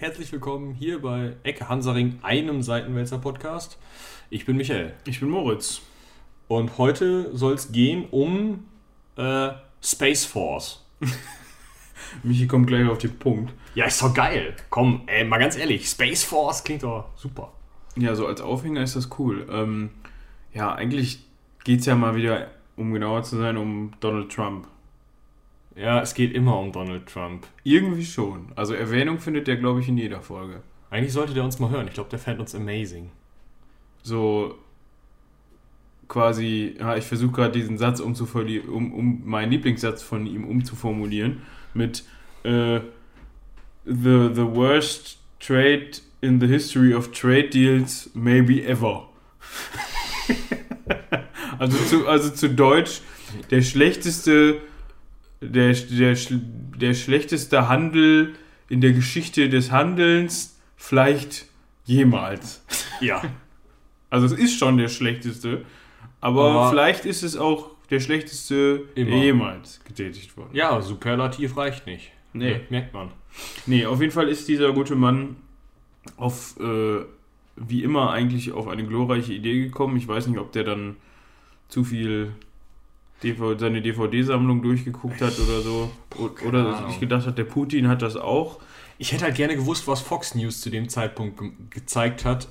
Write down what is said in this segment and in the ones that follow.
und herzlich willkommen hier bei Ecke Hansaring, einem Seitenwälzer Podcast. Ich bin Michael. Ich bin Moritz. Und heute soll es gehen um äh, Space Force. Michi kommt gleich auf den Punkt. Ja, ist doch geil. Komm, ey, mal ganz ehrlich, Space Force klingt doch super. Ja, so als Aufhänger ist das cool. Ähm, ja, eigentlich geht es ja mal wieder, um genauer zu sein, um Donald Trump. Ja, es geht immer um Donald Trump. Irgendwie schon. Also Erwähnung findet der, glaube ich, in jeder Folge. Eigentlich sollte der uns mal hören. Ich glaube, der fand uns amazing. So quasi, ja, ich versuche gerade diesen Satz umzuformulieren, um, um meinen Lieblingssatz von ihm umzuformulieren mit äh, the, the worst trade in the history of trade deals maybe ever. also, zu, also zu Deutsch, der schlechteste der, der, der schlechteste Handel in der Geschichte des Handelns vielleicht jemals. Ja. Also es ist schon der schlechteste, aber, aber vielleicht ist es auch der schlechteste, immer. der jemals getätigt worden. Ja, Superlativ reicht nicht. Nee. Ja, merkt man. Nee, auf jeden Fall ist dieser gute Mann auf, äh, wie immer eigentlich auf eine glorreiche Idee gekommen. Ich weiß nicht, ob der dann zu viel seine DVD-Sammlung durchgeguckt hat oder so. oder ich gedacht hat, der Putin hat das auch. Ich hätte halt gerne gewusst, was Fox News zu dem Zeitpunkt ge gezeigt hat.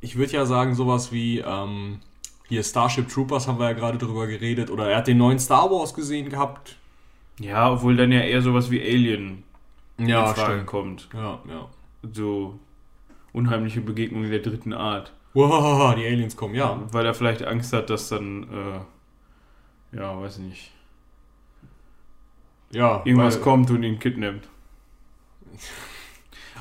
Ich würde ja sagen, sowas wie ähm, hier Starship Troopers haben wir ja gerade drüber geredet. Oder er hat den neuen Star Wars gesehen gehabt. Ja, obwohl dann ja eher sowas wie Alien ja, in Frage kommt. Ja, ja. So unheimliche Begegnungen der dritten Art. Wow, die Aliens kommen, ja. Weil er vielleicht Angst hat, dass dann äh, ja, weiß nicht. Ja. Irgendwas weil, kommt und ihn kidnappt.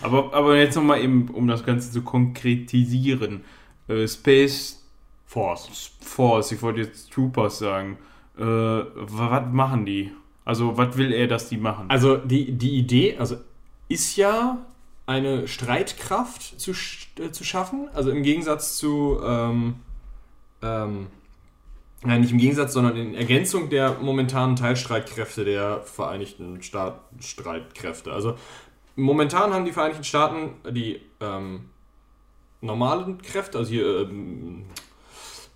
aber, aber jetzt nochmal eben, um das Ganze zu konkretisieren. Äh, Space Force. Force, ich wollte jetzt Troopers sagen. Äh, was machen die? Also, was will er, dass die machen? Also, die, die Idee, also ist ja eine Streitkraft zu, äh, zu schaffen. Also im Gegensatz zu ähm, ähm, Nein, nicht im Gegensatz, sondern in Ergänzung der momentanen Teilstreitkräfte der Vereinigten Staaten Streitkräfte. Also momentan haben die Vereinigten Staaten die ähm, normalen Kräfte, also hier ähm,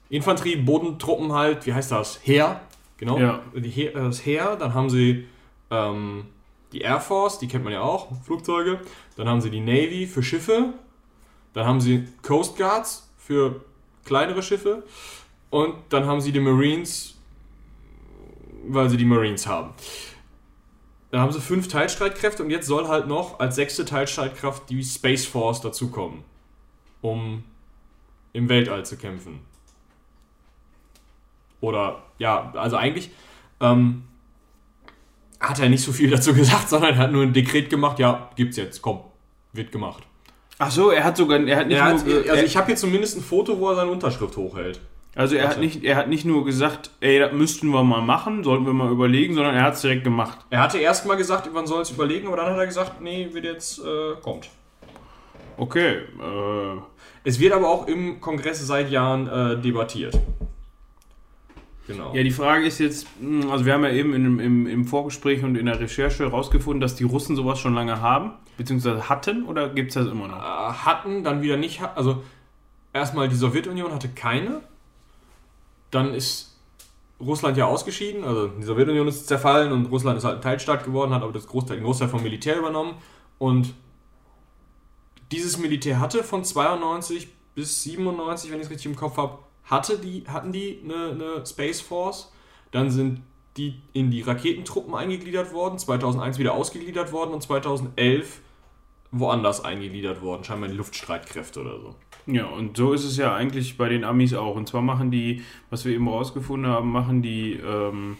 Infanterie, Bodentruppen halt, wie heißt das? Heer, genau. Ja. Die Heer, das Heer, dann haben sie ähm, die Air Force, die kennt man ja auch, Flugzeuge. Dann haben sie die Navy für Schiffe. Dann haben sie Coast Guards für kleinere Schiffe. Und dann haben sie die Marines, weil sie die Marines haben. Dann haben sie fünf Teilstreitkräfte und jetzt soll halt noch als sechste Teilstreitkraft die Space Force dazukommen, um im Weltall zu kämpfen. Oder ja, also eigentlich ähm, hat er nicht so viel dazu gesagt, sondern er hat nur ein Dekret gemacht, ja, gibt's jetzt, komm, wird gemacht. Ach so, er hat sogar, er hat nicht er nur, hat, also ich habe hier zumindest ein Foto, wo er seine Unterschrift hochhält. Also er hat, nicht, er hat nicht nur gesagt, ey, das müssten wir mal machen, sollten wir mal überlegen, sondern er hat es direkt gemacht. Er hatte erst mal gesagt, man soll es überlegen, aber dann hat er gesagt, nee, wird jetzt, äh, kommt. Okay. Äh. Es wird aber auch im Kongress seit Jahren äh, debattiert. Genau. Ja, die Frage ist jetzt, hm, also wir haben ja eben im, im, im Vorgespräch und in der Recherche herausgefunden, dass die Russen sowas schon lange haben, beziehungsweise hatten, oder gibt es das immer noch? Äh, hatten, dann wieder nicht. Also erstmal die Sowjetunion hatte keine dann ist Russland ja ausgeschieden, also die Sowjetunion ist zerfallen und Russland ist halt ein Teilstaat geworden, hat aber das Großteil, den Großteil vom Militär übernommen. Und dieses Militär hatte von 92 bis 97, wenn ich es richtig im Kopf habe, hatte die, hatten die eine, eine Space Force, dann sind die in die Raketentruppen eingegliedert worden, 2001 wieder ausgegliedert worden und 2011 woanders eingegliedert worden, scheinbar in die Luftstreitkräfte oder so. Ja, und so ist es ja eigentlich bei den Amis auch. Und zwar machen die, was wir eben rausgefunden haben, machen die ähm,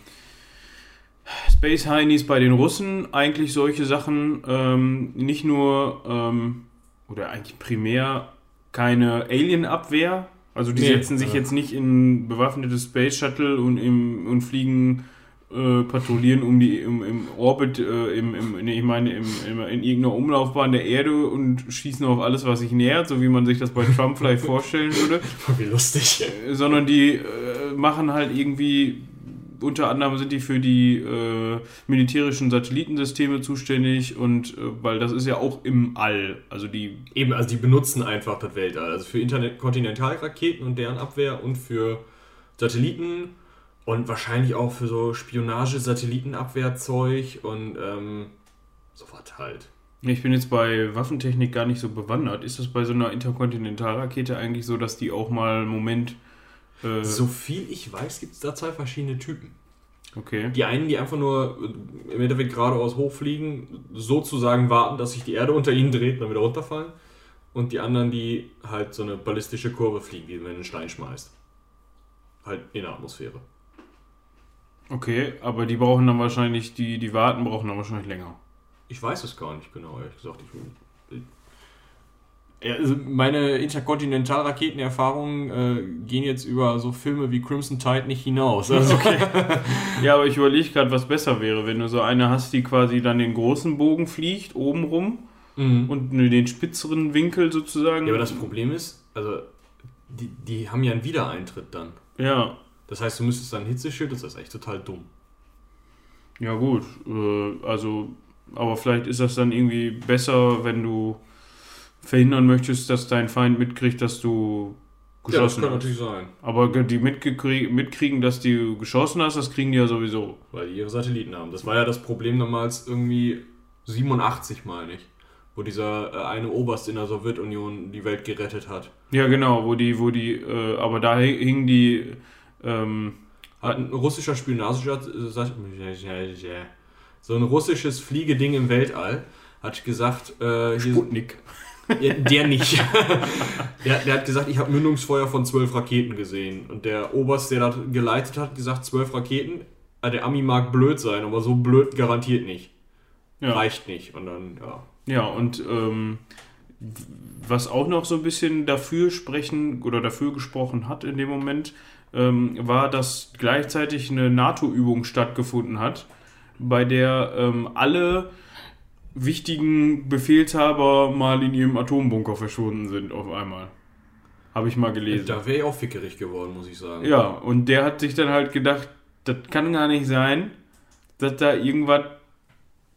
Space Heinis bei den Russen eigentlich solche Sachen, ähm, nicht nur, ähm, oder eigentlich primär keine Alien-Abwehr. Also die nee, setzen sich äh. jetzt nicht in bewaffnetes Space Shuttle und, im, und fliegen äh, patrouillieren um die im, im Orbit, äh, im, im, ich meine im, im, in irgendeiner Umlaufbahn der Erde und schießen auf alles, was sich nähert, so wie man sich das bei Trump vielleicht vorstellen würde. Wie lustig. Äh, sondern die äh, machen halt irgendwie unter anderem sind die für die äh, militärischen Satellitensysteme zuständig und äh, weil das ist ja auch im All. Also die. Eben, also die benutzen einfach das Weltall. Also für Interkontinentalraketen und deren Abwehr und für Satelliten und wahrscheinlich auch für so Spionage-Satellitenabwehrzeug und ähm, sowas halt. Ich bin jetzt bei Waffentechnik gar nicht so bewandert. Ist das bei so einer Interkontinentalrakete eigentlich so, dass die auch mal einen Moment. Äh, So viel ich weiß, gibt es da zwei verschiedene Typen. okay. Die einen, die einfach nur äh, im Endeffekt geradeaus hochfliegen, sozusagen warten, dass sich die Erde unter ihnen dreht und dann wieder runterfallen. Und die anderen, die halt so eine ballistische Kurve fliegen, die wenn einen Stein schmeißt. Halt in der Atmosphäre. Okay, aber die brauchen dann wahrscheinlich, die, die warten, brauchen dann wahrscheinlich länger. Ich weiß es gar nicht genau, ehrlich gesagt. Ich, ja, also meine Interkontinentalraketenerfahrungen äh, gehen jetzt über so Filme wie Crimson Tide nicht hinaus. Also, Ja, aber ich überlege gerade, was besser wäre, wenn du so eine hast, die quasi dann den großen Bogen fliegt, oben rum mhm. und nur den spitzeren Winkel sozusagen. Ja, aber das Problem ist, also die, die haben ja einen Wiedereintritt dann. Ja, Das heißt, du müsstest dann ein Hitzeschild, das ist echt total dumm. ja gut. Äh, also, aber vielleicht ist das dann irgendwie besser, wenn du verhindern möchtest, dass dein Feind mitkriegt, dass du geschossen hast. sein. Aber die mitkriegen, dass du geschossen hast, das kriegen die ja sowieso. Weil die ihre Satelliten haben. Das war ja das Problem damals irgendwie 87, meine ich. Wo dieser äh, eine Oberst in der Sowjetunion die Welt gerettet hat. Ja, genau, wo die, wo die, äh, aber da hi- hingen die, ähm, Hat ein russischer Spionage, so ein russisches Fliegeding im Weltall, hat gesagt, äh, Sputnik. ja, der nicht. der, der hat gesagt, ich habe Mündungsfeuer von zwölf Raketen gesehen. Und der Oberst, der das geleitet hat, gesagt, zwölf Raketen. Äh, Der Ami mag blöd sein, aber so blöd garantiert nicht. Ja. Reicht nicht. Und dann, ja. Ja, und ähm, was auch noch so ein bisschen dafür sprechen oder dafür gesprochen hat in dem Moment, ähm, war, dass gleichzeitig eine NATO-Übung stattgefunden hat, bei der ähm, alle wichtigen Befehlshaber mal in ihrem Atombunker verschwunden sind auf einmal. Habe ich mal gelesen. Da wäre ich auch fickerig geworden, muss ich sagen. Ja, und der hat sich dann halt gedacht, das kann gar nicht sein, dass da irgendwas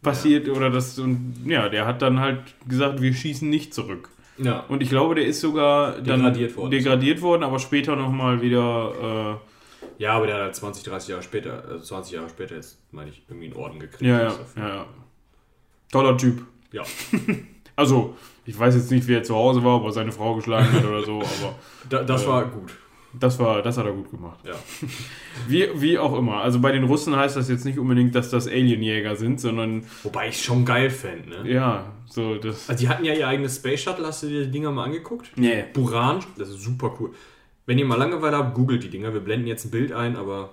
passiert oder das und ja, der hat dann halt gesagt, wir schießen nicht zurück. Ja. Und ich glaube, der ist sogar dann Degradiert worden. degradiert worden, aber später nochmal wieder Ja, aber der hat halt 20, 30 Jahre später, also 20 Jahre später jetzt, meine ich, irgendwie einen Orden gekriegt. äh, ja, ja, ja, ja. Toller Typ. ja. Also, ich weiß jetzt nicht, wie er zu Hause war, ob er seine Frau geschlagen hat oder so, aber Da, das Äh, war gut. Das war, das hat er gut gemacht. Ja. Wie, wie auch immer. Also bei den Russen heißt das jetzt nicht unbedingt, dass das Alienjäger sind, sondern Wobei ich schon geil fände, ne? ja, so das. Also die hatten ja ihr eigenes Space Shuttle, hast du dir die Dinger mal angeguckt? Nee. Buran, das ist super cool. Wenn ihr mal Langeweile habt, googelt die Dinger. Wir blenden jetzt ein Bild ein, aber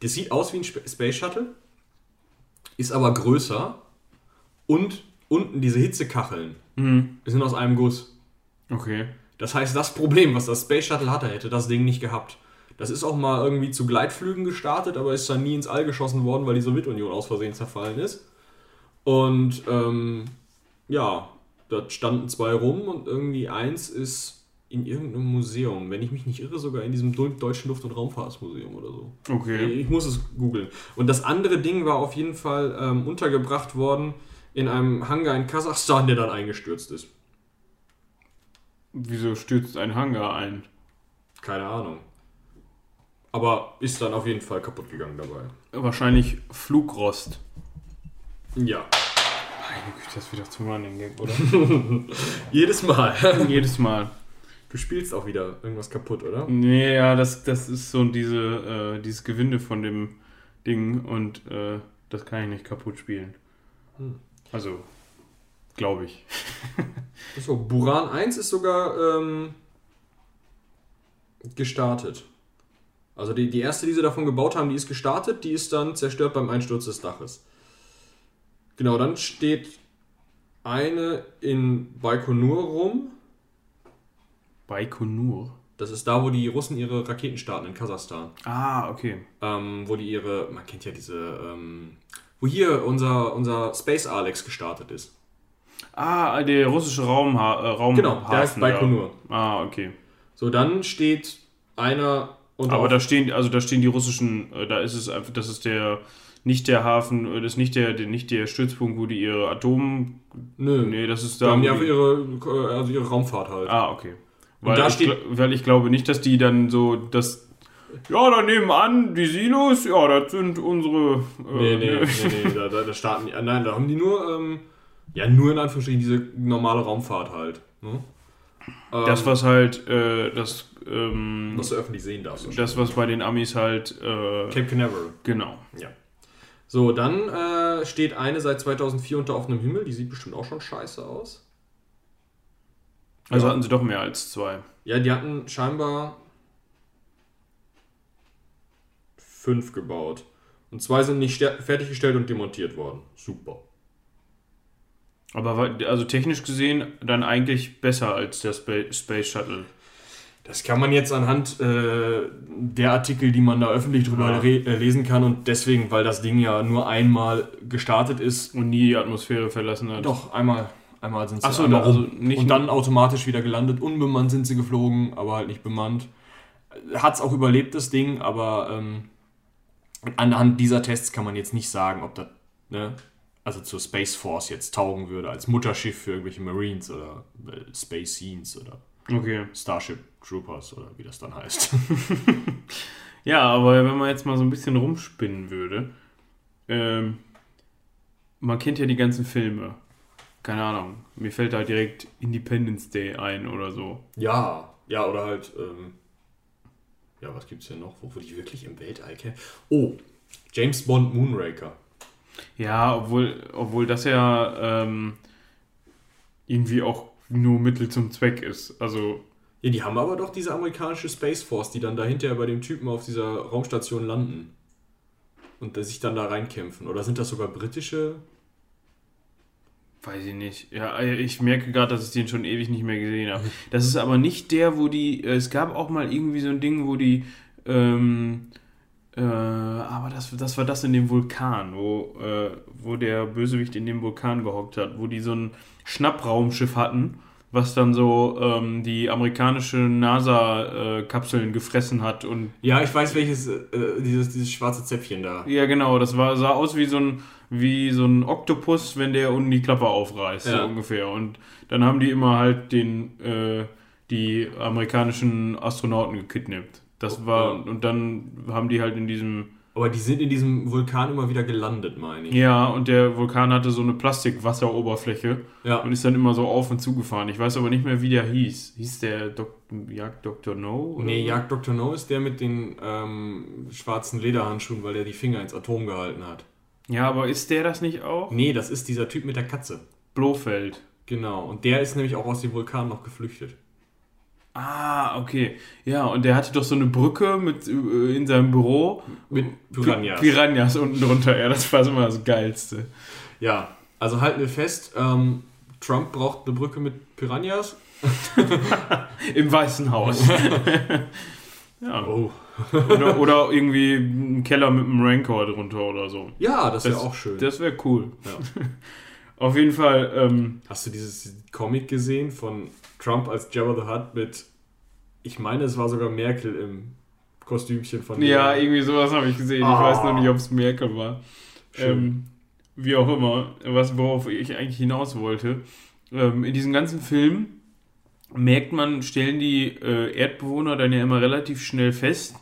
das sieht aus wie ein Sp- Space Shuttle, ist aber größer und unten diese Hitzekacheln Mhm. sind aus einem Guss. Okay. Das heißt, das Problem, was das Space Shuttle hatte, hätte das Ding nicht gehabt. Das ist auch mal irgendwie zu Gleitflügen gestartet, aber ist dann nie ins All geschossen worden, weil die Sowjetunion aus Versehen zerfallen ist. Und ähm, ja, da standen zwei rum und irgendwie eins ist in irgendeinem Museum, wenn ich mich nicht irre, sogar in diesem Deu- Deutschen Luft- und Raumfahrtsmuseum oder so. Okay. Ich muss es googeln. Und das andere Ding war auf jeden Fall ähm, untergebracht worden in einem Hangar in Kasachstan, der dann eingestürzt ist. Wieso stürzt ein Hangar ein? Keine Ahnung. Aber ist dann auf jeden Fall kaputt gegangen dabei. Wahrscheinlich Flugrost. Ja. Meine Güte, das wieder zum Running Gag, oder? Jedes Mal. Jedes Mal. Du spielst auch wieder irgendwas kaputt, oder? Nee, ja, das, das ist so diese, äh, dieses Gewinde von dem Ding und äh, das kann ich nicht kaputt spielen. Hm. Also, glaube ich. So, Buran 1 ist sogar ähm, gestartet. Also die, die erste, die sie davon gebaut haben, die ist gestartet, die ist dann zerstört beim Einsturz des Daches. Genau, dann steht eine in Baikonur rum. Baikonur. Das ist da, wo die Russen ihre Raketen starten, in Kasachstan. Ah, okay. ähm, wo die ihre, man kennt ja diese, ähm, wo hier unser, unser Space Alex gestartet ist. Ah, der russische Raumha äh, Raumhafen. Genau, der heißt. Baikonur. Ah, okay. So, dann steht einer Und Aber da stehen, also da stehen die russischen, äh, da ist es einfach, das ist der, nicht der Hafen, äh, das ist nicht der, der, nicht der Stützpunkt, wo die ihre Atom, Nö, nee, das ist da da. haben die einfach ihre, also ihre Raumfahrt halt. ah, okay. Weil, da ich, steht- weil ich glaube nicht, dass die dann so, das, ja, da nebenan, die Silos, ja, das sind unsere. äh, Nee, nee, ne. nee, nee, da, da, da starten die, nein, da haben die nur, ähm, ja, nur in Anführungsstrichen diese normale Raumfahrt halt. Ne? Ähm, Das, was halt, äh, das, ähm, was du öffentlich sehen darfst. das, was bei den Amis halt, äh, Cape Canaveral. genau. Ja. So, dann äh, steht eine seit 2004 unter offenem Himmel. Die sieht bestimmt auch schon scheiße aus. Also Ja. hatten sie doch mehr als zwei. Ja, die hatten scheinbar fünf gebaut. Und zwei sind nicht fertiggestellt und demontiert worden. Super. Aber also technisch gesehen dann eigentlich besser als der Spa Space Shuttle. Das kann man jetzt anhand äh, der Artikel, die man da öffentlich drüber Ja. äh, lesen kann und deswegen, weil das Ding ja nur einmal gestartet ist, Und nie die Atmosphäre verlassen hat. doch einmal, einmal sind sie Ach so, einmal also nicht und dann automatisch wieder gelandet. Unbemannt sind sie geflogen, aber halt nicht bemannt. Hat es auch überlebt, das Ding, aber ähm, anhand dieser Tests kann man jetzt nicht sagen, ob das, ne, also zur Space Force jetzt taugen würde, als Mutterschiff für irgendwelche Marines oder äh, Space Scenes oder Okay. Starship Troopers oder wie das dann heißt. Ja, aber wenn man jetzt mal so ein bisschen rumspinnen würde, ähm, man kennt ja die ganzen Filme. Keine Ahnung. Mir fällt halt direkt Independence Day ein oder so. Ja, ja, oder halt, ähm, ja, was gibt's denn noch, wo die wirklich im Weltall kennen? Oh, James Bond Moonraker. Ja, obwohl, obwohl das ja ähm, irgendwie auch nur Mittel zum Zweck ist. Also, Ja, die haben aber doch diese amerikanische Space Force, die dann dahinter bei dem Typen auf dieser Raumstation landen. Und sich dann da reinkämpfen. Oder sind das sogar britische? weiß ich nicht. Ja, ich merke gerade, dass ich den schon ewig nicht mehr gesehen habe. Das ist aber nicht der, wo die. äh, Es gab auch mal irgendwie so ein Ding, wo die. Ähm, äh, aber das, das war das in dem Vulkan, wo, äh, wo der Bösewicht in dem Vulkan gehockt hat, wo die so ein Schnappraumschiff hatten, was dann so ähm, die amerikanische NASA-Kapseln gefressen hat und Ja, ich weiß welches, äh, dieses, dieses schwarze Zäpfchen da. ja, genau, das war, sah aus wie so ein, wie so ein Oktopus, wenn der unten die Klappe aufreißt, Ja. so ungefähr. Und dann haben die immer halt den, äh, die amerikanischen Astronauten gekidnappt. Das Oh, war, und dann haben die halt in diesem, Aber die sind in diesem Vulkan immer wieder gelandet, meine ich. ja, und der Vulkan hatte so eine Plastikwasseroberfläche Ja. und ist dann immer so auf und zu gefahren. Ich weiß aber nicht mehr, wie der hieß. Hieß der Dok Jagd Dr. No? oder Nee? Jagd Dr. No ist der mit den ähm, schwarzen Lederhandschuhen, weil der die Finger ins Atom gehalten hat. Ja, aber ist der das nicht auch? Nee, das ist dieser Typ mit der Katze. Blofeld. Genau. Und der ist nämlich auch aus dem Vulkan noch geflüchtet. Ah, okay. Ja, und der hatte doch so eine Brücke mit, äh, in seinem Büro. Mit Piranhas. Piranhas unten drunter. Ja, das war immer das Geilste. Ja, also halten wir fest, ähm, Trump braucht eine Brücke mit Piranhas. Im Weißen Haus. ja. Oh. Oder, oder irgendwie ein Keller mit einem Rancor drunter oder so. Ja, das wäre auch schön. Das wäre cool. Ja. Auf jeden Fall, ähm, Hast du dieses Comic gesehen von Trump als Jabba the Hutt mit, ich meine, es war sogar Merkel im Kostümchen von ja, irgendwie sowas habe ich gesehen. Ich Ah. weiß noch nicht, ob es Merkel war. Ähm, wie auch immer, was, worauf ich eigentlich hinaus wollte. Ähm, in diesem ganzen Film merkt man, stellen die äh, Erdbewohner dann ja immer relativ schnell fest,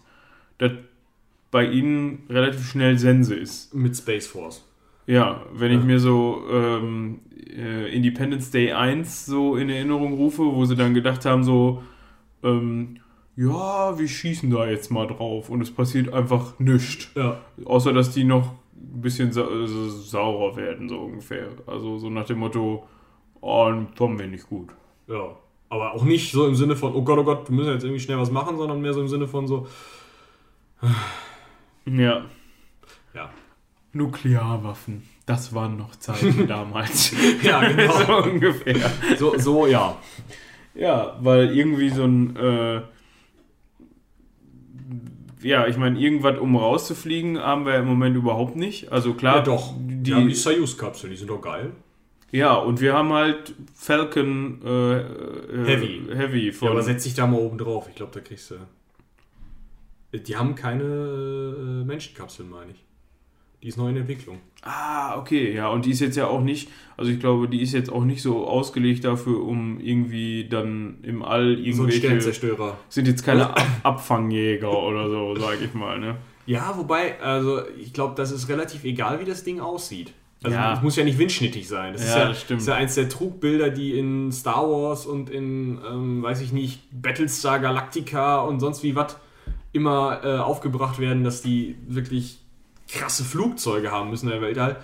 dass bei ihnen relativ schnell Sense ist. mit Space Force. Ja, wenn ich mir so ähm, äh, Independence Day 1 so in Erinnerung rufe, wo sie dann gedacht haben, so, ähm, ja, wir schießen da jetzt mal drauf und es passiert einfach nichts. Ja. Außer, dass die noch ein bisschen sa äh, saurer werden, so ungefähr. Also so nach dem Motto, oh, kommen wir nicht gut. Ja. Aber auch nicht so im Sinne von, oh Gott, oh Gott, wir müssen jetzt irgendwie schnell was machen, sondern mehr so im Sinne von so, Ja. ja. Nuklearwaffen, das waren noch Zeiten damals. Ja, genau. so ungefähr. So, so ja. Ja, weil irgendwie so ein, äh, ja, ich meine, irgendwas um rauszufliegen haben wir im Moment überhaupt nicht. Also klar, Ja, doch. Die, die, haben die Soyuz-Kapseln, die sind doch geil. ja, und wir haben halt Falcon äh, äh, Heavy. Heavy Ja, von. aber setz dich da mal oben drauf. Ich glaube, da kriegst du. Die haben keine äh, Menschenkapseln, meine ich. Die ist noch in Entwicklung. Ah, okay, ja, und die ist jetzt ja auch nicht, also ich glaube, die ist jetzt auch nicht so ausgelegt dafür, um irgendwie dann im All So irgendwelche. Sternzerstörer. sind jetzt keine Ab Abfangjäger oder so, sag ich mal, ne? Ja, wobei, also ich glaube, das ist relativ egal, wie das Ding aussieht. Also Ja. es muss ja nicht windschnittig sein. Das, ist, Ja, ja, das stimmt. ist ja eins der Trugbilder, die in Star Wars und in, ähm, weiß ich nicht, Battlestar Galactica und sonst wie was immer äh, aufgebracht werden, dass die wirklich krasse Flugzeuge haben müssen in der Weltall.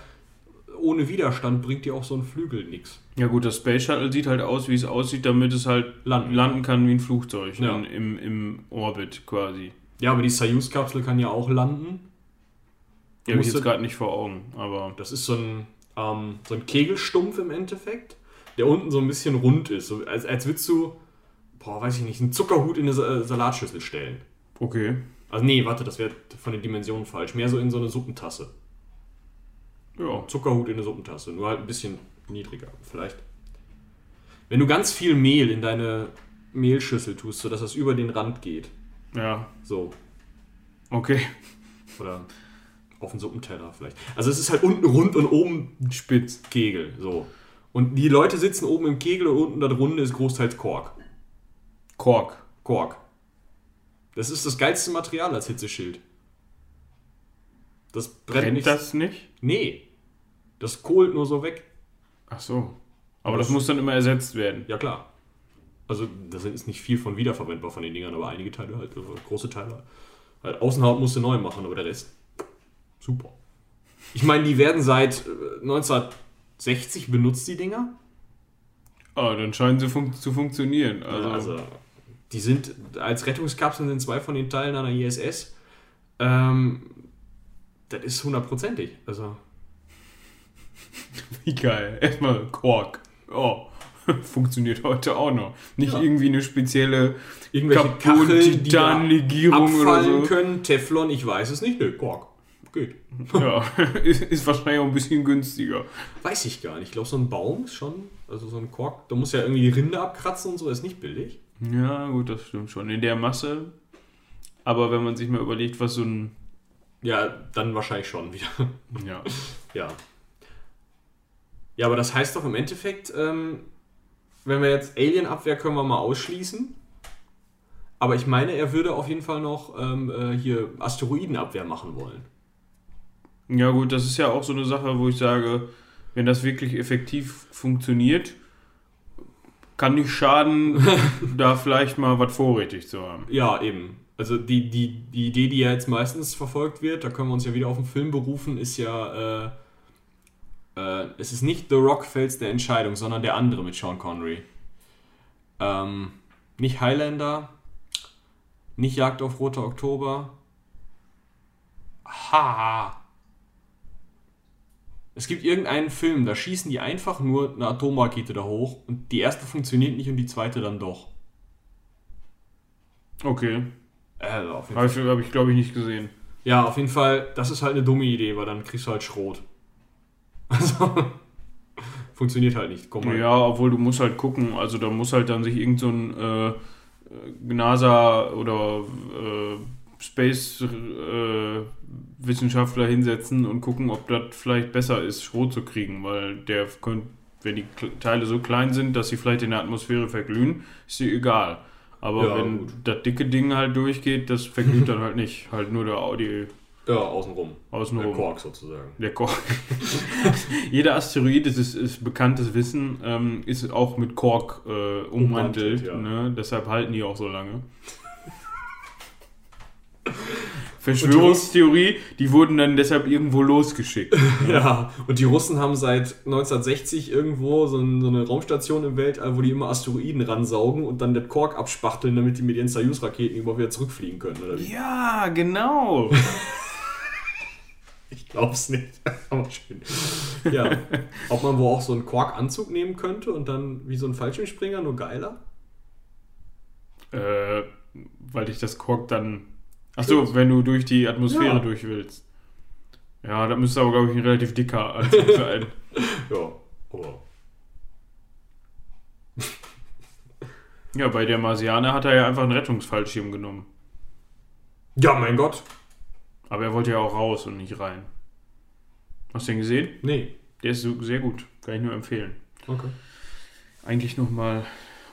Ohne Widerstand bringt dir auch so ein Flügel nichts. Ja gut, das Space Shuttle sieht halt aus, wie es aussieht, damit es halt Landen. landen, kann wie ein Flugzeug Ja. in, im, im Orbit quasi. Ja, aber die Soyuz-Kapsel kann ja auch landen. Die habe ich jetzt gerade nicht vor Augen, aber Das ist so ein, ähm, so ein Kegelstumpf im Endeffekt, der unten so ein bisschen rund ist. So, als, als würdest du, boah, weiß ich nicht, einen Zuckerhut in eine äh, Salatschüssel stellen. okay. Also nee, warte, das wäre von den Dimensionen falsch. Mehr so in so eine Suppentasse. Ja. Zuckerhut in eine Suppentasse, nur halt ein bisschen niedriger. Vielleicht. Wenn du ganz viel Mehl in deine Mehlschüssel tust, sodass das über den Rand geht. Ja, So. okay. Oder auf den Suppenteller vielleicht. Also es ist halt unten rund und oben Spitz. Kegel. So. Und die Leute sitzen oben im Kegel und unten darunter ist großteils Kork. Kork. Kork. Das ist das geilste Material als Hitzeschild. Das brennt Brennt nicht. das nicht? Nee. Das kohlt nur so weg. Ach so. Aber das muss dann immer ersetzt werden. Ja klar. Also da ist nicht viel von wiederverwendbar von den Dingern, aber einige Teile halt, also große Teile. Halt Außenhaut musst du neu machen, aber der Rest. Super. Ich meine, die werden seit äh, 1960 benutzt, die Dinger. Ah, dann scheinen sie fun zu funktionieren. Also, Also, die sind als Rettungskapseln sind zwei von den Teilen einer ISS. Ähm, das ist hundertprozentig. Also, wie geil. Erstmal Kork. Oh, funktioniert heute auch noch. Nicht Ja. irgendwie eine spezielle irgendwelche Kacheln, die da Carbon-Titan-Legierung oder abfallen so. können. Teflon, ich weiß es nicht. Nö, Kork. Geht. Ja, ist, ist wahrscheinlich auch ein bisschen günstiger. Weiß ich gar nicht. Ich glaube, so ein Baum ist schon, also so ein Kork, da muss ja irgendwie die Rinde abkratzen und so, ist nicht billig. Ja, gut, das stimmt schon. In der Masse. Aber wenn man sich mal überlegt, was so ein. Ja, dann wahrscheinlich schon wieder. Ja. Ja. Ja, aber das heißt doch im Endeffekt, ähm, wenn wir jetzt Alien-Abwehr können wir mal ausschließen. Aber ich meine, er würde auf jeden Fall noch ähm, äh, hier Asteroidenabwehr machen wollen. Ja, gut, das ist ja auch so eine Sache, wo ich sage, wenn das wirklich effektiv funktioniert, kann nicht schaden, da vielleicht mal was vorrätig zu haben. Ja, eben. Also die, die, die Idee, die ja jetzt meistens verfolgt wird, da können wir uns ja wieder auf den Film berufen, ist ja, äh, äh, es ist nicht The Rock Fels der Entscheidung, sondern der andere mit Sean Connery. Ähm, nicht Highlander, nicht Jagd auf Roter Oktober. Ha! Es gibt irgendeinen Film, da schießen die einfach nur eine Atomrakete da hoch und die erste funktioniert nicht und die zweite dann doch. Okay. Äh, auf jeden Fall. Habe ich, hab ich glaube ich, nicht gesehen. Ja, auf jeden Fall, das ist halt eine dumme Idee, weil dann kriegst du halt Schrot. Also, funktioniert halt nicht. Komm mal. Ja, obwohl du musst halt gucken, also da muss halt dann sich irgend so ein äh, NASA oder äh, Space äh, Wissenschaftler hinsetzen und gucken, ob das vielleicht besser ist, Schrot zu kriegen, weil der könnte, wenn die Teile so klein sind, dass sie vielleicht in der Atmosphäre verglühen, ist sie egal. Aber Ja, wenn gut. das dicke Ding halt durchgeht, das verglüht dann halt nicht. Halt nur der Audi Ja, außenrum. Der außenrum. Kork sozusagen. Der Kork. Jeder Asteroid, das ist, ist bekanntes Wissen, ähm, ist auch mit Kork äh, ummantelt. Ummantelt, ja. ne? Deshalb halten die auch so lange. Verschwörungstheorie, die wurden dann deshalb irgendwo losgeschickt. Ja, und die Russen haben seit 1960 irgendwo so, ein, so eine Raumstation im Weltall, wo die immer Asteroiden ransaugen und dann den Kork abspachteln, damit die mit ihren Soyuz-Raketen immer wieder zurückfliegen können, oder wie? Ja, genau. Ich glaub's nicht. Aber schön. Ja. Ob man wo auch so einen Kork-Anzug nehmen könnte und dann wie so ein Fallschirmspringer, nur geiler? äh, weil dich das Kork dann. Achso, wenn du durch die Atmosphäre Ja. durch willst. Ja, da müsste aber, glaube ich, ein relativ dicker Anzug sein. Ja, aber. ja, bei der Marsianer hat er ja einfach einen Rettungsfallschirm genommen. Ja, mein Gott. Aber er wollte ja auch raus und nicht rein. Hast du den gesehen? Nee. Der ist sehr gut. Kann ich nur empfehlen. Okay. Eigentlich nochmal.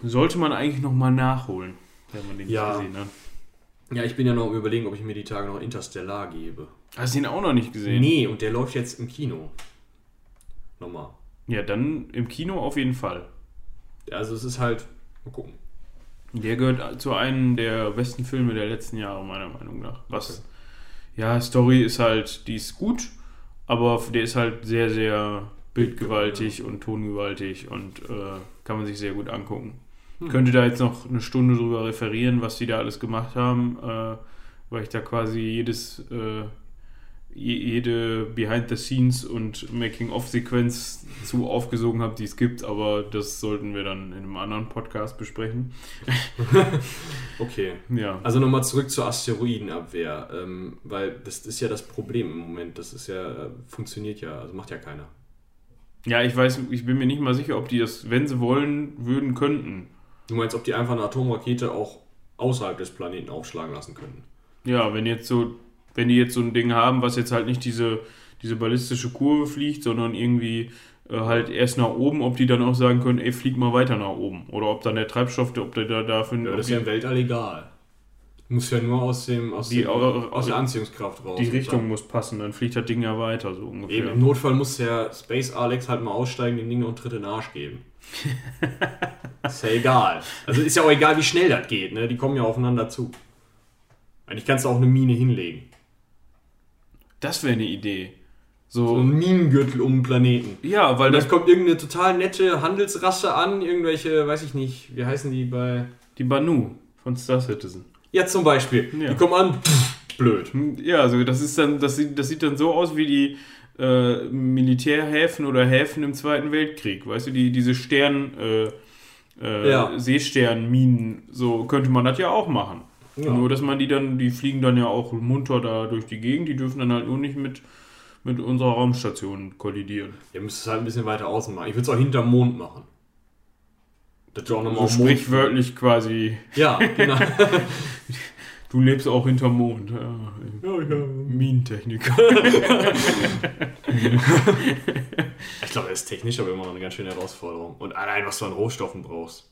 Sollte man eigentlich nochmal nachholen, wenn man den Ja. nicht gesehen hat. Ja, ich bin ja noch überlegen, ob ich mir die Tage noch Interstellar gebe. Hast du ihn auch noch nicht gesehen? Nee, und der läuft jetzt im Kino. Nochmal. Ja, dann im Kino auf jeden Fall. Also es ist halt. Mal gucken. Der gehört zu einem der besten Filme der letzten Jahre, meiner Meinung nach. Was, Okay. ja, Story ist halt, die ist gut, aber der ist halt sehr, sehr bildgewaltig und tongewaltig und äh, kann man sich sehr gut angucken. Hm. Könnte da jetzt noch eine Stunde drüber referieren, was die da alles gemacht haben, äh, weil ich da quasi jedes, äh, je- jede Behind-the-Scenes und Making-of-Sequenz zu aufgesogen habe, die es gibt, aber das sollten wir dann in einem anderen Podcast besprechen. Okay. Ja. Also nochmal zurück zur Asteroidenabwehr, ähm, weil das ist ja das Problem im Moment. Das ist ja, äh, funktioniert ja, also macht ja keiner. Ja, ich weiß, ich bin mir nicht mal sicher, ob die das, wenn sie wollen, würden, könnten. Du meinst, ob die einfach eine Atomrakete auch außerhalb des Planeten aufschlagen lassen könnten? Ja, wenn jetzt so, wenn die jetzt so ein Ding haben, was jetzt halt nicht diese, diese ballistische Kurve fliegt, sondern irgendwie äh, halt erst nach oben, ob die dann auch sagen können, ey, flieg mal weiter nach oben. Oder ob dann der Treibstoff, ob der da dafür. Ja, das ist ja im Weltall egal. Muss ja nur aus dem aus, Die- dem, au- aus der Anziehungskraft raus. die Richtung dann- muss passen, dann fliegt das Ding ja weiter, so ungefähr. Eben, im Notfall muss der Space Alex halt mal aussteigen, den Ding und Tritt in den Arsch geben. ist ja egal. Also ist ja auch egal, wie schnell das geht, ne? Die kommen ja aufeinander zu. Eigentlich kannst du auch eine Mine hinlegen. Das wäre eine Idee. So So, ein Minengürtel um den Planeten. ja, weil das, kommt irgendeine total nette Handelsrasse an, irgendwelche, weiß ich nicht, wie heißen die bei. die Banu von Star Citizen. Ja, zum Beispiel. Ja. Die kommen an, pff, blöd. Ja, also das ist dann, das sieht, das sieht dann so aus wie die äh, Militärhäfen oder Häfen im Zweiten Weltkrieg, weißt du, die, diese Stern, äh, äh, Ja. Seesternminen, so könnte man das ja auch machen. Ja. Nur, dass man die dann, die fliegen dann ja auch munter da durch die Gegend, die dürfen dann halt nur nicht mit, mit unserer Raumstation kollidieren. Ihr müsst es halt ein bisschen weiter außen machen. Ich würde es auch hinterm Mond machen. Dass du auch nochmal So Mond- sprichwörtlich quasi, Ja, genau. du lebst auch hinterm Mond. Ja, ja, ja. Minentechniker. Ich glaube, das ist technisch aber immer noch eine ganz schöne Herausforderung. Und allein, was du an Rohstoffen brauchst.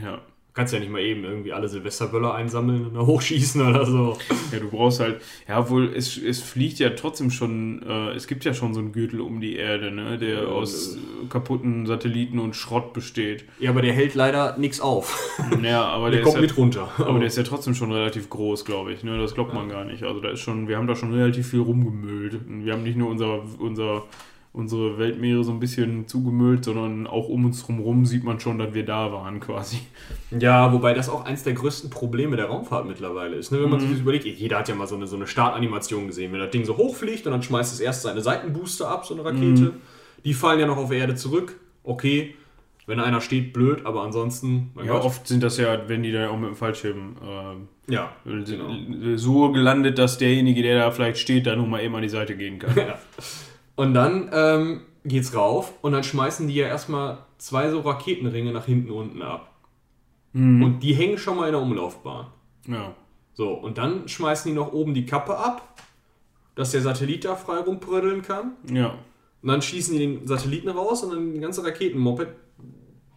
Ja. Du kannst ja nicht mal eben irgendwie alle Silvesterböller einsammeln und hochschießen oder so. Ja, du brauchst halt, ja, obwohl es, es fliegt ja trotzdem schon, äh, es gibt ja schon so einen Gürtel um die Erde, ne, der Ja, aus äh, kaputten Satelliten und Schrott besteht. Ja, aber der hält leider nichts auf. Ja, aber Der, der, kommt ja, mit runter. aber der ist ja trotzdem schon relativ groß, glaube ich, ne, das glaubt man gar nicht. Also da ist schon, wir haben da schon relativ viel rumgemüllt. Und wir haben nicht nur unser, unser, unsere Weltmeere so ein bisschen zugemüllt, sondern auch um uns drumherum sieht man schon, dass wir da waren quasi. Ja, wobei das auch eins der größten Probleme der Raumfahrt mittlerweile ist. Ne? Wenn man Mhm. sich das überlegt, jeder hat ja mal so eine, so eine Startanimation gesehen. Wenn das Ding so hochfliegt und dann schmeißt es erst seine Seitenbooster ab, so eine Rakete. Mhm. Die fallen ja noch auf Erde zurück. Okay, wenn einer steht, blöd, aber ansonsten, Ja, Gott. oft sind das ja, wenn die da auch mit dem Fallschirm äh, Ja, genau. so gelandet, dass derjenige, der da vielleicht steht, da nun mal eben an die Seite gehen kann. Ja. Und dann ähm, geht's rauf und dann schmeißen die ja erstmal zwei so Raketenringe nach hinten unten ab. Mhm. Und die hängen schon mal in der Umlaufbahn. ja. So, und dann schmeißen die noch oben die Kappe ab, dass der Satellit da frei rumprödeln kann. Ja. Und dann schießen die den Satelliten raus und dann die ganze Raketenmoped.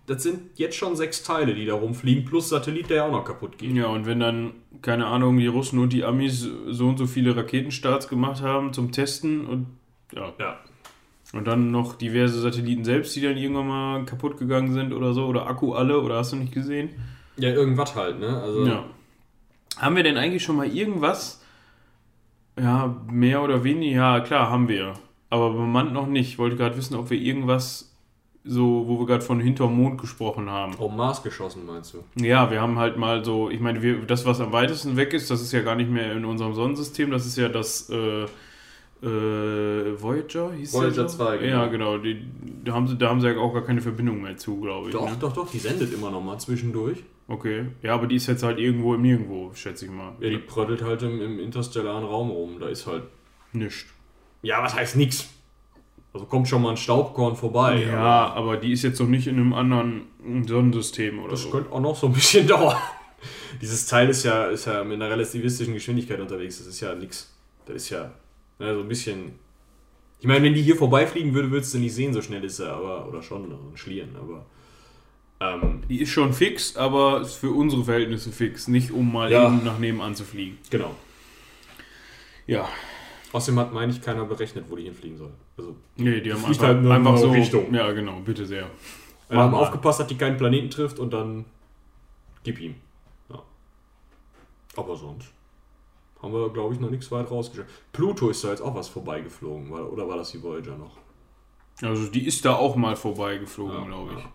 Das sind jetzt schon sechs Teile, die da rumfliegen, plus Satellit, der ja auch noch kaputt geht. Ja, und wenn dann, keine Ahnung, die Russen und die Amis so und so viele Raketenstarts gemacht haben zum Testen und ja. Ja. Und dann noch diverse Satelliten selbst, die dann irgendwann mal kaputt gegangen sind oder so, oder Akku alle, oder hast du nicht gesehen? Ja, irgendwas halt, ne? Also, Ja. Haben wir denn eigentlich schon mal irgendwas? Ja, mehr oder weniger, ja, klar, haben wir. Aber bemannt noch nicht. Ich wollte gerade wissen, ob wir irgendwas so, wo wir gerade von hinterm Mond gesprochen haben. Auf Mars geschossen, meinst du? Ja, wir haben halt mal so, ich meine, wir, das, was am weitesten weg ist, das ist ja gar nicht mehr in unserem Sonnensystem, das ist ja das äh, äh, Voyager, hieß Voyager der so? 2, genau. Ja, genau. Die, da, haben sie, da haben sie ja auch gar keine Verbindung mehr zu, glaube ich. Doch, ne? doch, doch, die sendet immer noch mal zwischendurch. Okay. Ja, aber die ist jetzt halt irgendwo im Nirgendwo, schätze ich mal. Ja, die prödelt halt im, im interstellaren Raum rum. Da ist halt. Nicht. Ja, was heißt nix? Also kommt schon mal ein Staubkorn vorbei. Ja, aber die ist jetzt noch nicht in einem anderen Sonnensystem oder Das so. könnte auch noch so ein bisschen dauern. Dieses Teil ist ja, ist ja mit einer relativistischen Geschwindigkeit unterwegs. Das ist ja nix. Das ist ja ne, so ein bisschen. Ich meine, wenn die hier vorbeifliegen würde, würdest du nicht sehen, so schnell ist er, aber. Oder schon, ein Schlieren, aber. Ähm, Die ist schon fix, aber ist für unsere Verhältnisse fix. Nicht um mal Ja. eben nach nebenan zu fliegen. genau. Ja. Außerdem hat, meine ich, keiner berechnet, wo die hinfliegen soll. Also, Nee, die haben Fliegt einfach, halt nur einfach in so. Richtung. Ja, genau, bitte sehr. wir haben aufgepasst, dass die keinen Planeten trifft und dann. Gib ihm. Ja. Aber sonst. Haben wir, glaube ich, noch nichts weit rausgeschickt. Pluto ist da jetzt auch was vorbeigeflogen, oder war das die Voyager noch? Also die ist da auch mal vorbeigeflogen, Ja, glaube ich. ja.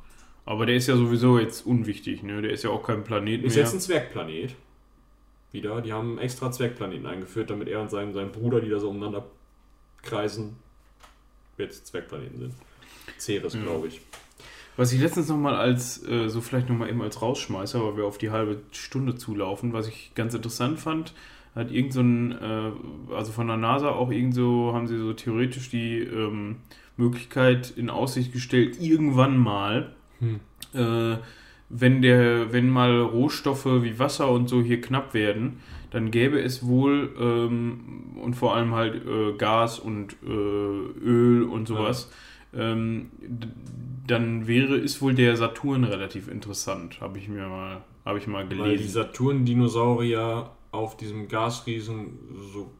Aber der ist ja sowieso jetzt unwichtig, ne? Der ist ja auch kein Planet Ist mehr. jetzt ein Zwergplanet. Wieder. Die haben extra Zwergplaneten eingeführt, damit er und sein, sein Bruder, die da so umeinander kreisen, jetzt Zwergplaneten sind. Ceres, Ja. glaube ich. Was ich letztens nochmal als, äh, so vielleicht nochmal eben als Rausschmeißer, weil wir auf die halbe Stunde zulaufen, was ich ganz interessant fand, hat irgend so ein, äh, also von der NASA auch irgend so, haben sie so theoretisch die ähm, Möglichkeit in Aussicht gestellt, irgendwann mal, Hm. äh, wenn der, wenn mal Rohstoffe wie Wasser und so hier knapp werden, dann gäbe es wohl ähm, und vor allem halt äh, Gas und äh, Öl und sowas. Ähm, d- dann wäre ist wohl der Saturn relativ interessant, habe ich mir mal, habe ich mal Weil die gelesen. Saturn-Dinosaurier auf diesem Gasriesen so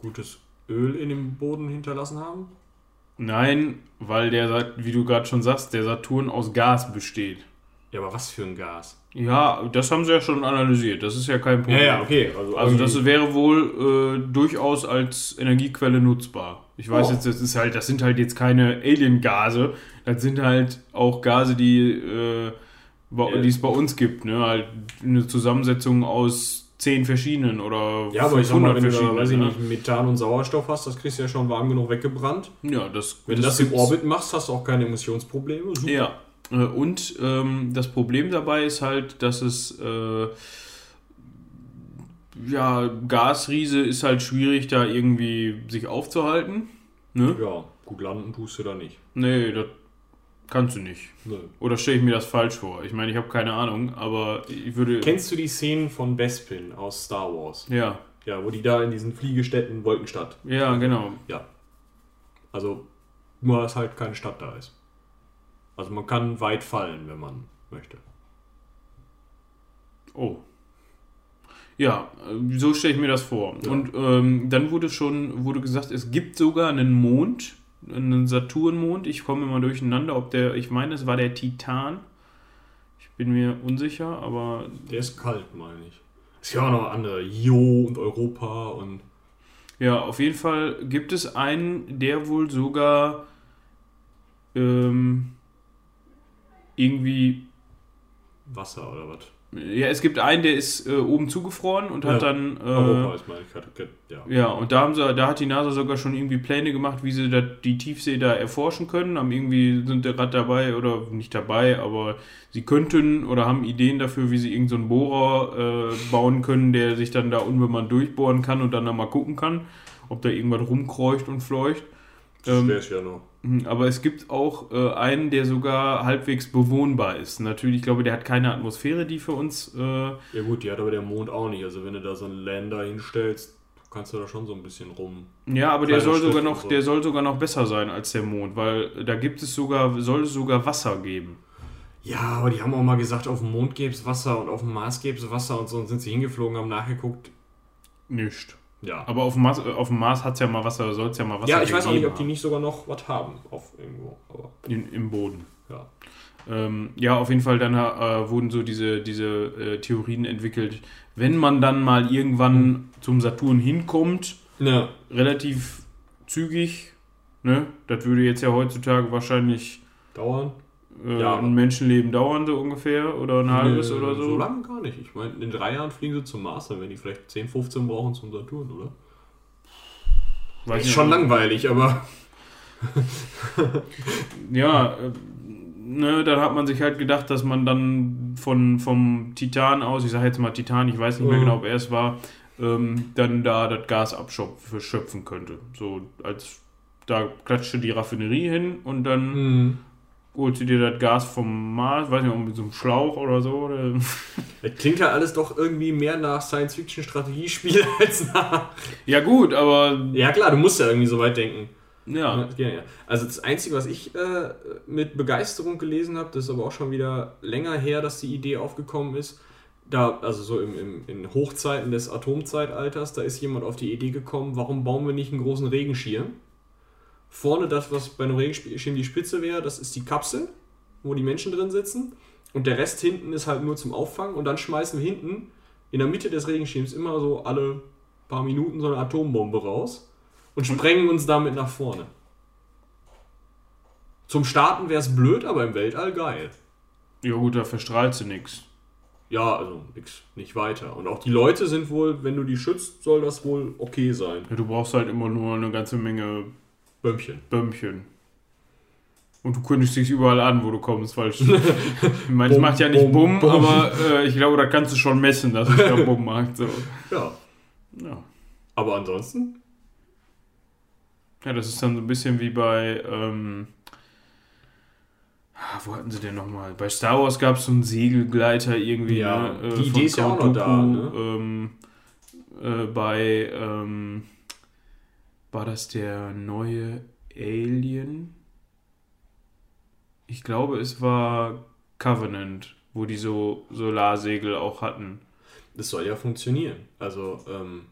gutes Öl in dem Boden hinterlassen haben? Nein, weil der, wie du gerade schon sagst, der Saturn aus Gas besteht. Ja, aber was für ein Gas? Ja, das haben sie ja schon analysiert. Das ist ja kein Problem. okay. Also, Also das wäre wohl äh, durchaus als Energiequelle nutzbar. Ich weiß Oh. jetzt, das ist halt, das sind halt jetzt keine Alien-Gase, das sind halt auch Gase, die, äh, Ja. die es bei uns gibt, ne? Halt eine Zusammensetzung aus zehn verschiedenen oder ja, aber ich sag mal, wenn du da, weiß ich ne? nicht, Methan und Sauerstoff hast, das kriegst du ja schon warm genug weggebrannt. Ja, das, Wenn du das, im. Orbit machst, hast du auch keine Emissionsprobleme. Super. Ja. Äh, Und ähm, das Problem dabei ist halt, dass es äh, ja, Gasriese ist halt schwierig, da irgendwie sich aufzuhalten. Ne? Ja, gut landen tust du da nicht. Nee, das kannst du nicht. Nö. Oder stelle ich mir das falsch vor? Ich meine, ich habe keine Ahnung, aber ich würde. Kennst du die Szenen von Bespin aus Star Wars? ja, Ja, wo die da in diesen Fliegestätten Wolkenstadt. ja, genau. Ja. Also, nur dass halt keine Stadt da ist. Also man kann weit fallen, wenn man möchte. Oh. Ja, äh, so stelle ich mir das vor. Ja. Und ähm, dann wurde schon wurde gesagt, es gibt sogar einen Mond, einen Saturnmond. Ich komme immer durcheinander, ob der, ich meine, es war der Titan. Ich bin mir unsicher, aber Der ist kalt, meine ich. Es gibt auch noch andere. Io und Europa und. ja, auf jeden Fall gibt es einen, der wohl sogar ähm, irgendwie Wasser oder was? Ja, es gibt einen, der ist äh, oben zugefroren und hat Ja, dann. Äh, Europa ist hatte- Ja. Ja, und da haben sie, da hat die NASA sogar schon irgendwie Pläne gemacht, wie sie da, die Tiefsee da erforschen können. Haben irgendwie sind da gerade dabei oder nicht dabei, aber sie könnten oder haben Ideen dafür, wie sie irgendeinen so einen Bohrer äh, bauen können, der sich dann da unbemannt durchbohren kann und dann da mal gucken kann, ob da irgendwas rumkreucht und fleucht. Das Ähm, wäre ja noch. Mhm, Aber es gibt auch äh, einen, der sogar halbwegs bewohnbar ist. Natürlich, ich glaube, der hat keine Atmosphäre, die für uns. Äh, Ja gut, die hat aber der Mond auch nicht. Also wenn du da so einen Lander hinstellst, kannst du da schon so ein bisschen rum. ja, aber der soll sogar noch, so. der soll sogar noch besser sein als der Mond, weil da gibt es sogar, soll es sogar Wasser geben. Ja, aber die haben auch mal gesagt, auf dem Mond gäbe es Wasser und auf dem Mars gäbe es Wasser und so und sind sie hingeflogen, haben nachgeguckt. Nicht. Ja. Aber auf dem Mars, auf dem Mars hat es ja mal Wasser, soll es ja mal Wasser ja, ich weiß auch nicht, ob die nicht sogar noch was haben auf irgendwo. Aber. In, im Boden. ja. Ähm, ja, auf jeden Fall dann äh, wurden so diese, diese äh, Theorien entwickelt. Wenn man dann mal irgendwann zum Saturn hinkommt, Ja. relativ zügig. Ne? Das würde jetzt ja heutzutage wahrscheinlich Dauern? Äh, Ja. ein Menschenleben dauern, so ungefähr. Oder ein halbes Nö, oder so. So lange gar nicht. Ich meine, in drei Jahren fliegen sie zum Mars, dann werden die vielleicht 10, 15 brauchen zum Saturn, oder? Weiß ist nicht, schon aber- langweilig, aber. Ja, äh, ne, dann hat man sich halt gedacht, dass man dann von, vom Titan aus, ich sage jetzt mal Titan, ich weiß nicht mehr Mhm. genau, ob er es war, ähm, dann da das Gas abschöpfen könnte. So als da klatschte die Raffinerie hin und dann Hm. Holst du dir das Gas vom Mars, weiß nicht, mit so einem Schlauch oder so. Oder? Das klingt ja alles doch irgendwie mehr nach Science-Fiction-Strategiespiel als nach. Ja, gut, aber. Ja, klar, du musst ja irgendwie so weit denken. Ja. Also das Einzige, was ich äh, mit Begeisterung gelesen habe, das ist aber auch schon wieder länger her, dass die Idee aufgekommen ist. Da, also so im, im, in Hochzeiten des Atomzeitalters, da ist jemand auf die Idee gekommen, warum bauen wir nicht einen großen Regenschirm? Vorne das, was bei einem Regenschirm die Spitze wäre, das ist die Kapsel, wo die Menschen drin sitzen. Und der Rest hinten ist halt nur zum Auffangen. Und dann schmeißen wir hinten in der Mitte des Regenschirms immer so alle paar Minuten so eine Atombombe raus und sprengen uns damit nach vorne. Zum Starten wäre es blöd, aber im Weltall geil. Ja, gut, da verstrahlt sie nix. Ja, also nix, nicht weiter. Und auch die Leute sind wohl, wenn du die schützt, soll das wohl okay sein. Ja, du brauchst halt immer nur eine ganze Menge Bömmchen. Bömmchen. Und du kündigst dich überall an, wo du kommst, weil ich, ich meine, es macht ja nicht bum, Bumm, bum. aber äh, ich glaube, da kannst du schon messen, dass es da Bumm macht. So. Ja. Ja. Aber ansonsten? ja, das ist dann so ein bisschen wie bei, ähm, ah, wo hatten sie denn nochmal? Bei Star Wars gab es so einen Segelgleiter irgendwie. Ja, ne, die von Idee ist ja auch noch da, ne? Ähm, äh, bei, ähm, war das der neue Alien? Ich glaube, es war Covenant, wo die so Solarsegel auch hatten. Das soll ja funktionieren. Also, ähm,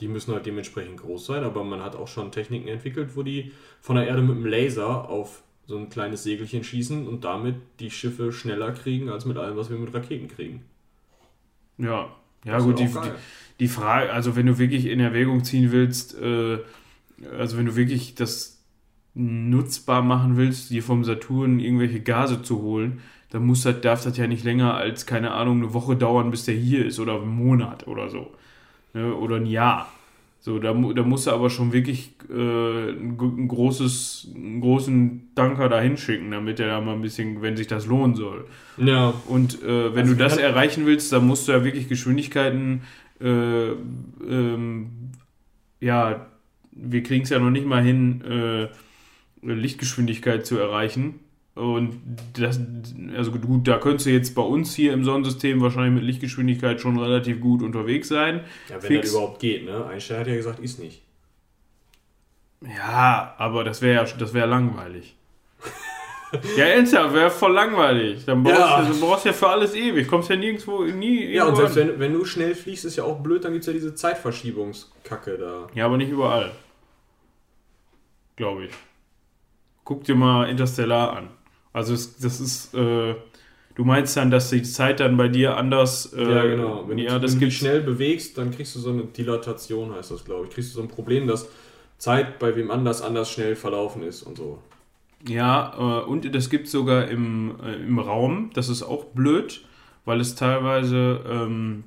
die müssen halt dementsprechend groß sein, aber man hat auch schon Techniken entwickelt, wo die von der Erde mit dem Laser auf so ein kleines Segelchen schießen und damit die Schiffe schneller kriegen, als mit allem, was wir mit Raketen kriegen. Ja, ja Das gut, die, die, die Frage, also wenn du wirklich in Erwägung ziehen willst, äh, also wenn du wirklich das nutzbar machen willst, dir vom Saturn irgendwelche Gase zu holen, dann muss das, darf das ja nicht länger als, keine Ahnung, eine Woche dauern, bis der hier ist oder einen Monat oder so. Ne? Oder ein Jahr. So, da, da musst du aber schon wirklich äh, ein, großes, einen großen Tanker da hinschicken, damit der da mal ein bisschen, wenn sich das lohnen soll. Ja, Und äh, wenn Also du das erreichen willst, dann musst du ja wirklich Geschwindigkeiten, äh, ähm, ja, wir kriegen es ja noch nicht mal hin, äh, Lichtgeschwindigkeit zu erreichen. Und das, also gut, da könntest du jetzt bei uns hier im Sonnensystem wahrscheinlich mit Lichtgeschwindigkeit schon relativ gut unterwegs sein. ja wenn Fix. das überhaupt geht, ne? Einstein hat ja gesagt, ist nicht. Ja, aber das wäre ja, das wäre langweilig. ja, ernsthaft, wäre voll langweilig. Dann brauchst, Ja. du brauchst ja für alles ewig, kommst ja nirgendwo, nie Ja, und irgendwo selbst wenn, wenn du schnell fliegst, ist ja auch blöd, dann gibt es ja diese Zeitverschiebungskacke da. Ja, aber nicht überall. Glaube ich. Guck dir mal Interstellar an. Also es, das ist, äh, du meinst dann, dass die Zeit dann bei dir anders... Äh, ja, genau. Wenn, ja, du, das wenn du dich schnell bewegst, dann kriegst du so eine Dilatation, heißt das, glaube ich. Kriegst du so ein Problem, dass Zeit bei wem anders anders schnell verlaufen ist und so. Ja, äh, und das gibt sogar im, äh, im Raum. Das ist auch blöd, weil es teilweise ähm,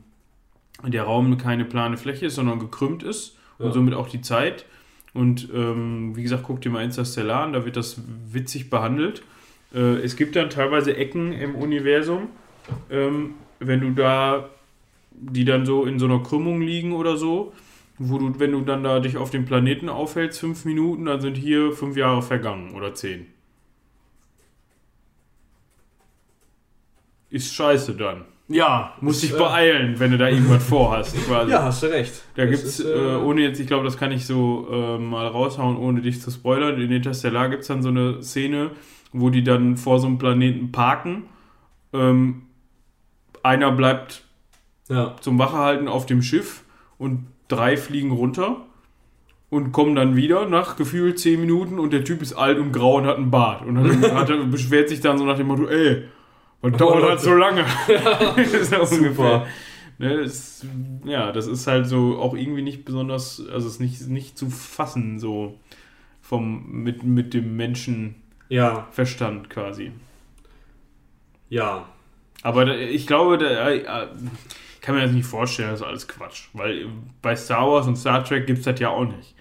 der Raum keine plane Fläche ist, sondern gekrümmt ist und Ja. somit auch die Zeit. Und ähm, wie gesagt, guck dir mal Interstellar an, da wird das witzig behandelt. Äh, es gibt dann teilweise Ecken im Universum, ähm, wenn du da, die dann so in so einer Krümmung liegen oder so, wo du, wenn du dann da dich auf dem Planeten aufhältst, fünf Minuten, dann sind hier fünf Jahre vergangen oder zehn. Ist scheiße dann. Ja, Muss dich beeilen, wenn du da irgendwas vorhast. Quasi. Ja, hast du recht. Da Das gibt's, ist, äh, ohne jetzt, ich glaube, das kann ich so äh, mal raushauen, ohne dich zu spoilern. In Interstellar gibt es dann so eine Szene, wo die dann vor so einem Planeten parken. Ähm, einer bleibt ja. zum Wachehalten auf dem Schiff und drei fliegen runter und kommen dann wieder nach gefühlt zehn Minuten und der Typ ist alt und grau und hat einen Bart. Und dann hat er, beschwert sich dann so nach dem Motto, ey, was dauert das so lange? ist ja ungefähr. Ne, es, ja, das ist halt so auch irgendwie nicht besonders, also es ist nicht, nicht zu fassen, so vom, mit, mit dem Menschenverstand Ja, quasi. ja. Aber ich glaube, da, äh, äh, kann mir das nicht vorstellen, das ist alles Quatsch. Weil bei Star Wars und Star Trek gibt es das ja auch nicht.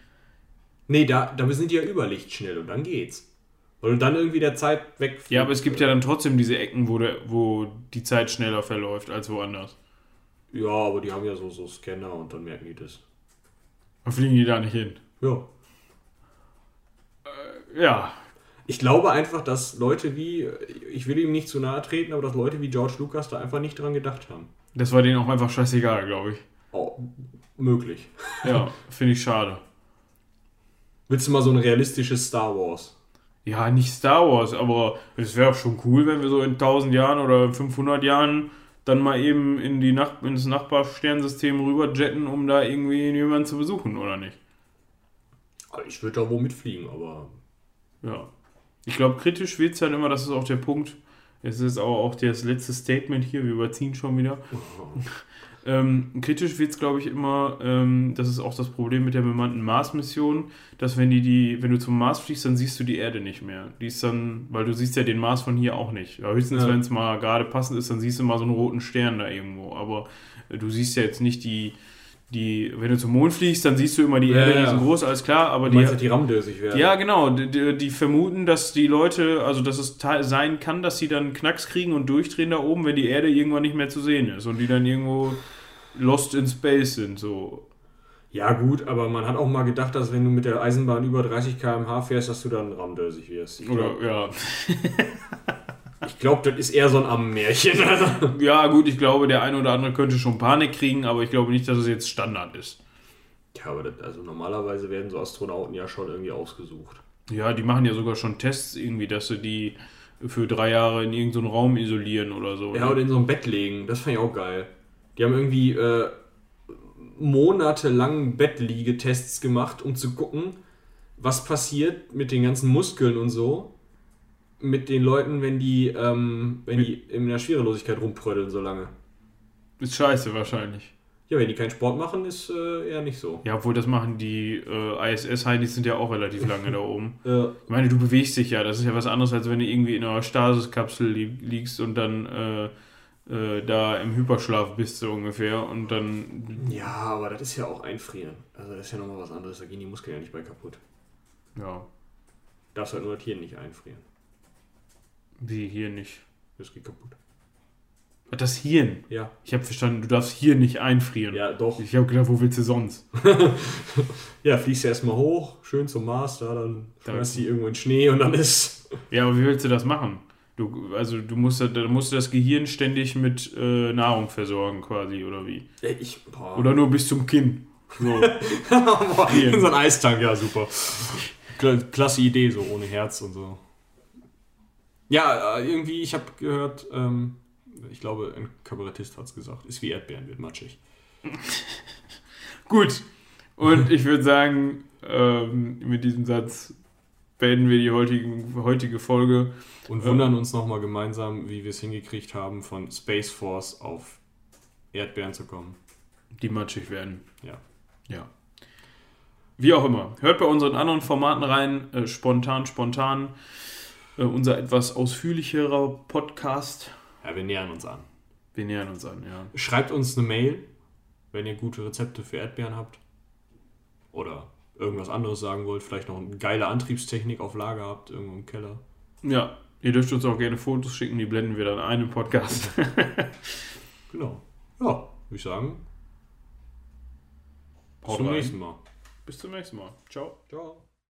Nee, da, da sind die ja überlichtschnell und dann geht's. Weil du dann irgendwie der Zeit weg. Ja, aber es gibt ja dann trotzdem diese Ecken, wo, der, wo die Zeit schneller verläuft als woanders. Ja, aber die haben ja so, so Scanner und dann merken die das. Da fliegen die da nicht hin. Ja. Ja, Ich glaube einfach, dass Leute wie, ich will ihm nicht zu nahe treten, aber dass Leute wie George Lucas da einfach nicht dran gedacht haben. Das war denen auch einfach scheißegal, glaube ich. Oh, möglich. Ja, finde ich schade. Willst du mal so ein realistisches Star Wars? Ja, nicht Star Wars, aber es wäre auch schon cool, wenn wir so in 1000 Jahren oder 500 Jahren dann mal eben in die Nach ins Nachbarsternsystem rüber jetten, um da irgendwie jemanden zu besuchen, oder nicht? Ich würde da wo mitfliegen, aber. Ja. Ich glaube, kritisch wird es halt immer, das ist auch der Punkt. Es ist aber auch das letzte Statement hier, wir überziehen schon wieder. Ähm, kritisch wird es, glaube ich, immer, ähm, das ist auch das Problem mit der bemannten Mars-Mission, dass wenn die, die, wenn du zum Mars fliegst, dann siehst du die Erde nicht mehr. Die ist dann, weil du siehst ja den Mars von hier auch nicht. Ja, höchstens, Ja. wenn es mal gerade passend ist, dann siehst du mal so einen roten Stern da irgendwo. Aber äh, du siehst ja jetzt nicht die, die, wenn du zum Mond fliegst, dann siehst du immer die Ja, Erde ja. riesengroß, alles klar, aber Du die, meinst, dass die rammdösig werden? ja, genau. Die, die, die vermuten, dass die Leute, also dass es sein kann, dass sie dann Knacks kriegen und durchdrehen da oben, wenn die Erde irgendwann nicht mehr zu sehen ist und die dann irgendwo lost in space sind. So. Ja, gut, aber man hat auch mal gedacht, dass wenn du mit der Eisenbahn über 30 km/h fährst, dass du dann rammdösig wirst. Oder glaube, ja. glaub, das ist eher so ein Ammenmärchen. Ja, gut, ich glaube, der eine oder andere könnte schon Panik kriegen, aber ich glaube nicht, dass es jetzt Standard ist. Ja, aber das, also normalerweise werden so Astronauten ja schon irgendwie ausgesucht. Ja, die machen ja sogar schon Tests irgendwie, dass sie die für drei Jahre in irgendeinen Raum isolieren oder so. Ja, oder in so ein Bett legen, das fand ich auch geil. Die haben irgendwie äh, monatelang Bettliegetests gemacht, um zu gucken, was passiert mit den ganzen Muskeln und so. Mit den Leuten, wenn die, ähm, wenn die in der Schwerelosigkeit rumprödeln so lange. Ist scheiße wahrscheinlich. Ja, wenn die keinen Sport machen, ist äh, eher nicht so. Ja, obwohl das machen die äh, ISS-Heinis sind ja auch relativ lange da oben. Äh, Ich meine, du bewegst dich ja. Das ist ja was anderes, als wenn du irgendwie in einer Stasiskapsel li liegst und dann äh, äh, da im Hyperschlaf bist, so ungefähr. Und dann, ja, aber das ist ja auch einfrieren. Also das ist ja nochmal was anderes, da gehen die Muskeln ja nicht bei kaputt. ja, Darfst halt nur das Hirn nicht einfrieren. Wie hier nicht. Das geht kaputt. Das Hirn. Ja. Ich habe verstanden, du darfst hier nicht einfrieren. Ja, doch. Ich habe gedacht, wo willst du sonst? Ja, fliegst du erstmal hoch, schön zum Mars, da dann Da schmeißt die irgendwo in Schnee und dann ist. Ja, aber wie willst du das machen? Du, also du musst, da musst du das Gehirn ständig mit äh, Nahrung versorgen quasi, oder wie? Ich, boah. Oder nur bis zum Kinn. So. Boah, in so ein Eistank, ja, super. Kla- Klasse Idee, so ohne Herz und so. Ja, äh, irgendwie, ich habe gehört, ähm, ich glaube, ein Kabarettist hat es gesagt, ist wie Erdbeeren, wird matschig. Gut. Und ich würde sagen, ähm, mit diesem Satz beenden wir die heutigen, heutige Folge. Und wundern uns nochmal gemeinsam, wie wir es hingekriegt haben, von Space Force auf Erdbeeren zu kommen. Die matschig werden. Ja. Ja. Wie auch immer. Hört bei unseren anderen Formaten rein. Äh, spontan, spontan. Äh, unser etwas ausführlicherer Podcast. Ja, wir nähern uns an. Wir nähern uns an, ja. Schreibt uns eine Mail, wenn ihr gute Rezepte für Erdbeeren habt. Oder irgendwas anderes sagen wollt. Vielleicht noch eine geile Antriebstechnik auf Lager habt, irgendwo im Keller. Ja, ihr dürft uns auch gerne Fotos schicken, die blenden wir dann ein im Podcast. Genau. Ja, würde ich sagen. Bis zum rein. nächsten Mal. Bis zum nächsten Mal. Ciao. Ciao.